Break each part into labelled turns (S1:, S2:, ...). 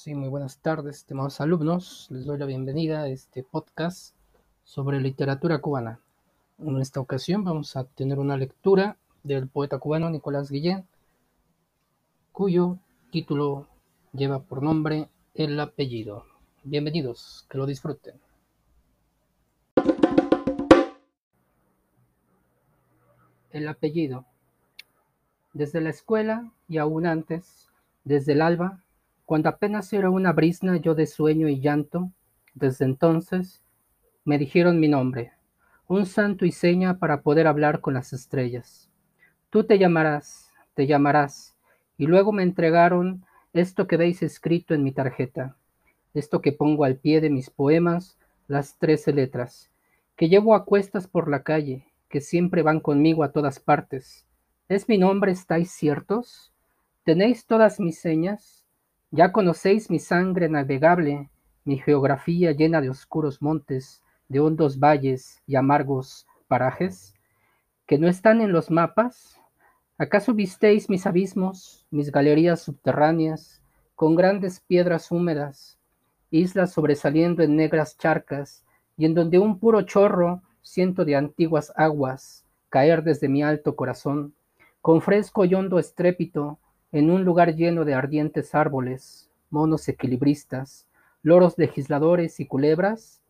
S1: Sí, muy buenas tardes, estimados alumnos. Les doy la bienvenida a este podcast sobre literatura cubana. En esta ocasión vamos a tener una lectura del poeta cubano Nicolás Guillén, cuyo título lleva por nombre El apellido. Bienvenidos, que lo disfruten. El apellido. Desde la escuela y aún antes, desde el alba, cuando apenas era una brisna yo de sueño y llanto, desde entonces me dijeron mi nombre, un santo y seña para poder hablar con las estrellas. Tú te llamarás, te llamarás, y luego me entregaron esto que veis escrito en mi tarjeta, esto que pongo al pie de mis poemas, las trece letras, que llevo a cuestas por la calle, que siempre van conmigo a todas partes. ¿Es mi nombre, estáis ciertos? ¿Tenéis todas mis señas? Ya conocéis mi sangre navegable, mi geografía llena de oscuros montes, de hondos valles y amargos parajes, que no están en los mapas. ¿Acaso visteis mis abismos, mis galerías subterráneas, con grandes piedras húmedas, islas sobresaliendo en negras charcas, y en donde un puro chorro siento de antiguas aguas caer desde mi alto corazón, con fresco y hondo estrépito, en un lugar lleno de ardientes árboles, monos equilibristas, loros legisladores y culebras,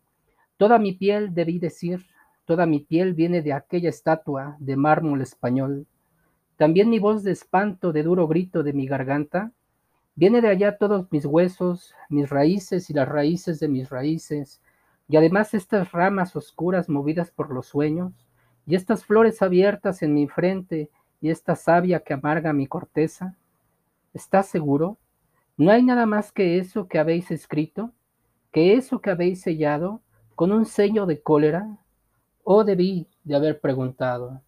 S1: toda mi piel, debí decir, toda mi piel viene de aquella estatua de mármol español. También mi voz de espanto, de duro grito de mi garganta, viene de allá todos mis huesos, mis raíces y las raíces de mis raíces, y además estas ramas oscuras movidas por los sueños, y estas flores abiertas en mi frente, y esta savia que amarga mi corteza, ¿Estás seguro? ¿No hay nada más que eso que habéis escrito? ¿Que eso que habéis sellado con un sello de cólera? ¿O debí de haber preguntado?